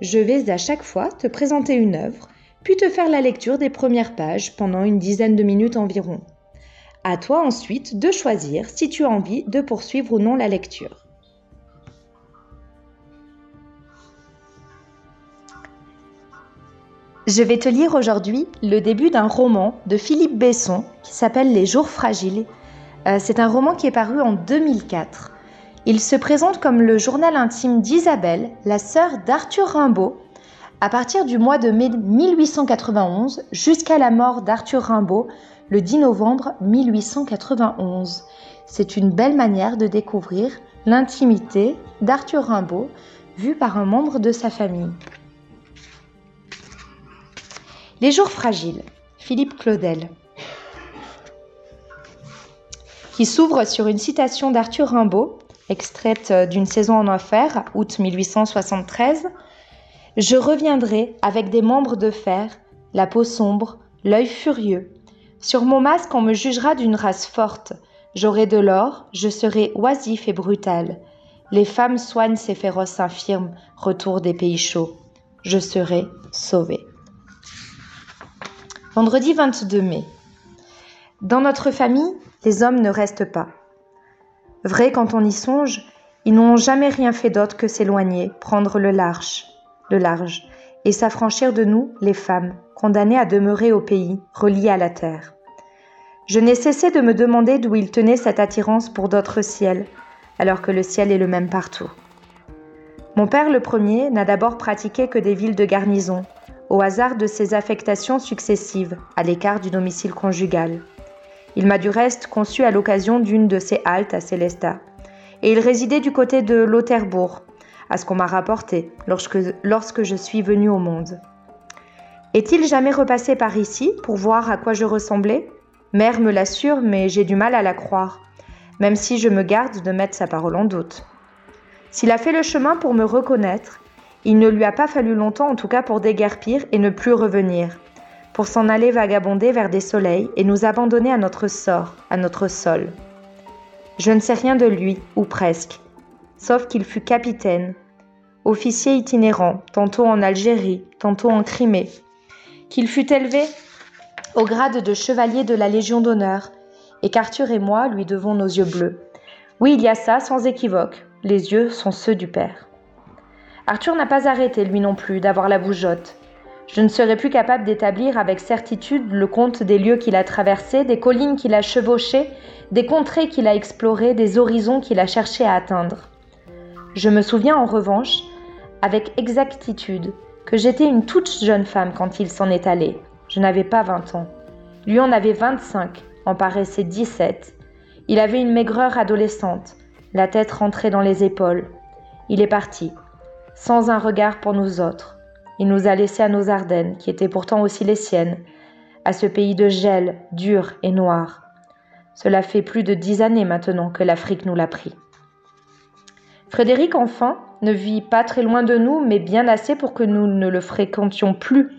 Je vais à chaque fois te présenter une œuvre, puis te faire la lecture des premières pages pendant une dizaine de minutes environ. À toi ensuite de choisir si tu as envie de poursuivre ou non la lecture. Je vais te lire aujourd'hui le début d'un roman de Philippe Besson qui s'appelle Les jours fragiles euh, c'est un roman qui est paru en 2004. Il se présente comme le journal intime d'Isabelle, la sœur d'Arthur Rimbaud, à partir du mois de mai 1891 jusqu'à la mort d'Arthur Rimbaud le 10 novembre 1891. C'est une belle manière de découvrir l'intimité d'Arthur Rimbaud vue par un membre de sa famille. Les jours fragiles, Philippe Claudel qui s'ouvre sur une citation d'Arthur Rimbaud, extraite euh, d'une saison en enfer, août 1873. Je reviendrai avec des membres de fer, la peau sombre, l'œil furieux. Sur mon masque, on me jugera d'une race forte. J'aurai de l'or, je serai oisif et brutal. Les femmes soignent ces féroces infirmes, retour des pays chauds. Je serai sauvé. Vendredi 22 mai. Dans notre famille, les hommes ne restent pas. Vrai, quand on y songe, ils n'ont jamais rien fait d'autre que s'éloigner, prendre le large, le large, et s'affranchir de nous, les femmes, condamnées à demeurer au pays, reliées à la terre. Je n'ai cessé de me demander d'où ils tenaient cette attirance pour d'autres ciels, alors que le ciel est le même partout. Mon père le premier n'a d'abord pratiqué que des villes de garnison, au hasard de ses affectations successives, à l'écart du domicile conjugal. Il m'a du reste conçu à l'occasion d'une de ses haltes à Célestat. Et il résidait du côté de Lauterbourg, à ce qu'on m'a rapporté lorsque, lorsque je suis venue au monde. Est-il jamais repassé par ici pour voir à quoi je ressemblais? Mère me l'assure, mais j'ai du mal à la croire, même si je me garde de mettre sa parole en doute. S'il a fait le chemin pour me reconnaître, il ne lui a pas fallu longtemps en tout cas pour déguerpir et ne plus revenir pour s'en aller vagabonder vers des soleils et nous abandonner à notre sort, à notre sol. Je ne sais rien de lui, ou presque, sauf qu'il fut capitaine, officier itinérant, tantôt en Algérie, tantôt en Crimée, qu'il fut élevé au grade de chevalier de la Légion d'honneur, et qu'Arthur et moi lui devons nos yeux bleus. Oui, il y a ça, sans équivoque, les yeux sont ceux du père. Arthur n'a pas arrêté, lui non plus, d'avoir la bougeotte, je ne serai plus capable d'établir avec certitude le compte des lieux qu'il a traversés, des collines qu'il a chevauchées, des contrées qu'il a explorées, des horizons qu'il a cherché à atteindre. Je me souviens en revanche, avec exactitude, que j'étais une toute jeune femme quand il s'en est allé. Je n'avais pas 20 ans. Lui en avait 25, en paraissait 17. Il avait une maigreur adolescente, la tête rentrée dans les épaules. Il est parti, sans un regard pour nous autres. Il nous a laissés à nos Ardennes, qui étaient pourtant aussi les siennes, à ce pays de gel, dur et noir. Cela fait plus de dix années maintenant que l'Afrique nous l'a pris. Frédéric, enfin, ne vit pas très loin de nous, mais bien assez pour que nous ne le fréquentions plus.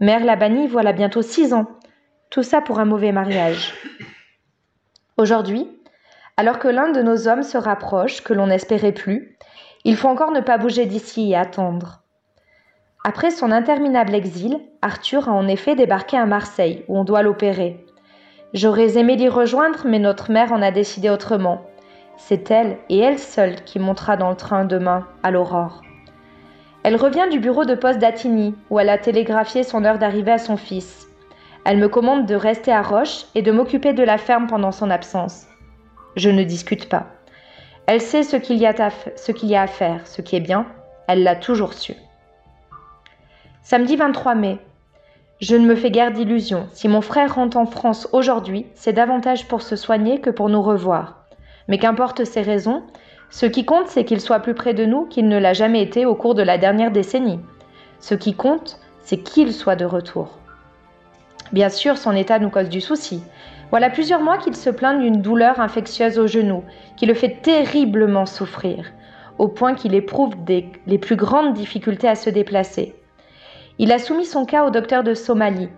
Mère l'a banni voilà bientôt six ans. Tout ça pour un mauvais mariage. Aujourd'hui, alors que l'un de nos hommes se rapproche, que l'on n'espérait plus, il faut encore ne pas bouger d'ici et attendre. Après son interminable exil, Arthur a en effet débarqué à Marseille, où on doit l'opérer. J'aurais aimé l'y rejoindre, mais notre mère en a décidé autrement. C'est elle, et elle seule, qui montera dans le train demain, à l'aurore. Elle revient du bureau de poste d'Attigny, où elle a télégraphié son heure d'arrivée à son fils. Elle me commande de rester à Roche et de m'occuper de la ferme pendant son absence. Je ne discute pas. Elle sait ce qu'il y, a à faire, ce qui est bien, elle l'a toujours su. Samedi 23 mai. Je ne me fais guère d'illusions. Si mon frère rentre en France aujourd'hui, c'est davantage pour se soigner que pour nous revoir. Mais qu'importe ses raisons, ce qui compte, c'est qu'il soit plus près de nous qu'il ne l'a jamais été au cours de la dernière décennie. Ce qui compte, c'est qu'il soit de retour. Bien sûr, son état nous cause du souci. Voilà plusieurs mois qu'il se plaint d'une douleur infectieuse au genou, qui le fait terriblement souffrir, au point qu'il éprouve les plus grandes difficultés à se déplacer. Il a soumis son cas au docteur de Somalie,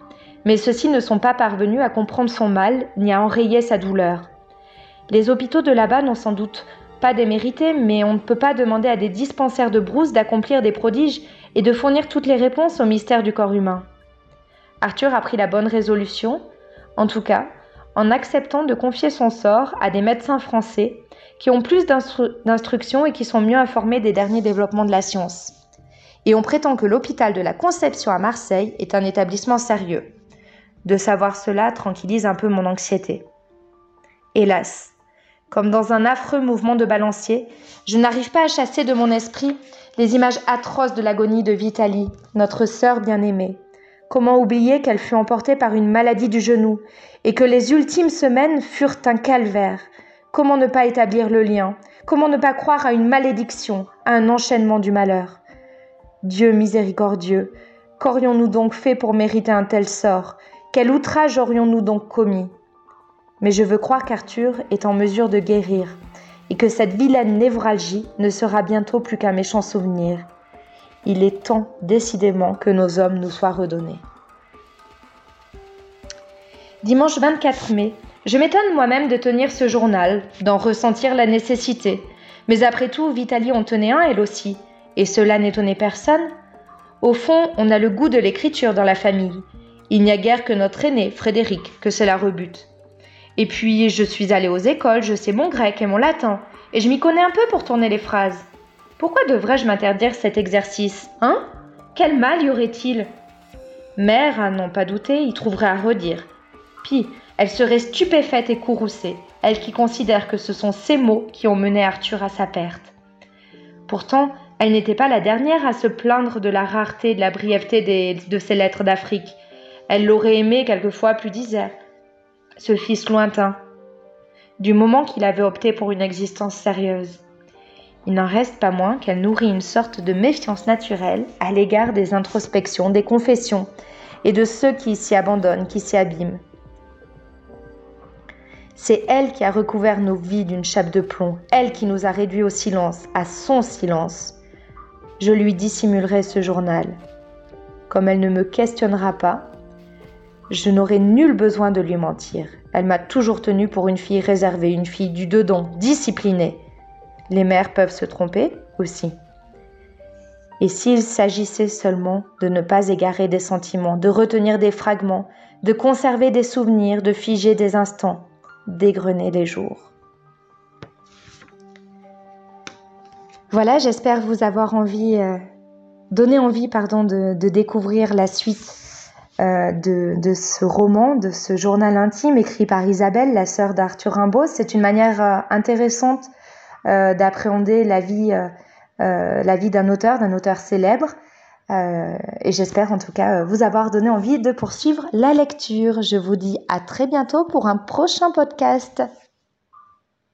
mais ceux-ci ne sont pas parvenus à comprendre son mal ni à enrayer sa douleur. Les hôpitaux de là-bas n'ont sans doute pas démérité, mais on ne peut pas demander à des dispensaires de brousse d'accomplir des prodiges et de fournir toutes les réponses au mystère du corps humain. Arthur a pris la bonne résolution, en tout cas, en acceptant de confier son sort à des médecins français qui ont plus d'instructions et qui sont mieux informés des derniers développements de la science. Et on prétend que l'hôpital de la Conception à Marseille est un établissement sérieux. De savoir cela tranquillise un peu mon anxiété. Hélas, comme dans un affreux mouvement de balancier, je n'arrive pas à chasser de mon esprit les images atroces de l'agonie de Vitalie, notre sœur bien-aimée, Comment oublier qu'elle fut emportée par une maladie du genou et que les ultimes semaines furent un calvaire? Comment ne pas établir le lien? Comment ne pas croire à une malédiction, à un enchaînement du malheur? Dieu miséricordieux, qu'aurions-nous donc fait pour mériter un tel sort? Quel outrage aurions-nous donc commis? Mais je veux croire qu'Arthur est en mesure de guérir et que cette vilaine névralgie ne sera bientôt plus qu'un méchant souvenir il est temps décidément que nos hommes nous soient redonnés. Dimanche 24 mai, je m'étonne moi-même de tenir ce journal, d'en ressentir la nécessité. Mais après tout, Vitalie en tenait un, elle aussi, et cela n'étonnait personne. Au fond, on a le goût de l'écriture dans la famille. Il n'y a guère que notre aîné, Frédéric, que cela rebute. Et puis, je suis allée aux écoles, je sais mon grec et mon latin, et je m'y connais un peu pour tourner les phrases. Pourquoi devrais-je m'interdire cet exercice Hein? Quel mal y aurait-il? Mère, à n'en pas douter, y trouverait à redire. Puis, elle serait stupéfaite et courroucée, elle qui considère que ce sont ces mots qui ont mené Arthur à sa perte. Pourtant, elle n'était pas la dernière à se plaindre de la rareté et de la brièveté de ses lettres d'Afrique. Elle l'aurait aimé quelquefois plus disait. Ce fils lointain, du moment qu'il avait opté pour une existence sérieuse. Il n'en reste pas moins qu'elle nourrit une sorte de méfiance naturelle à l'égard des introspections, des confessions et de ceux qui s'y abandonnent, qui s'y abîment. C'est elle qui a recouvert nos vies d'une chape de plomb, elle qui nous a réduits au silence, à son silence. Je lui dissimulerai ce journal. Comme elle ne me questionnera pas, je n'aurai nul besoin de lui mentir. Elle m'a toujours tenue pour une fille réservée, une fille du dedans, disciplinée. Les mères peuvent se tromper aussi. Et s'il s'agissait seulement de ne pas égarer des sentiments, de retenir des fragments, de conserver des souvenirs, de figer des instants, d'égrener les jours. Voilà, j'espère vous avoir euh, donné envie pardon, de, découvrir la suite euh, de, ce roman, de ce journal intime écrit par Isabelle, la sœur d'Arthur Rimbaud. C'est une manière euh, intéressante d'appréhender la vie, la vie d'un auteur, d'un auteur célèbre. et j'espère en tout cas vous avoir donné envie de poursuivre la lecture. Je vous dis à très bientôt pour un prochain podcast.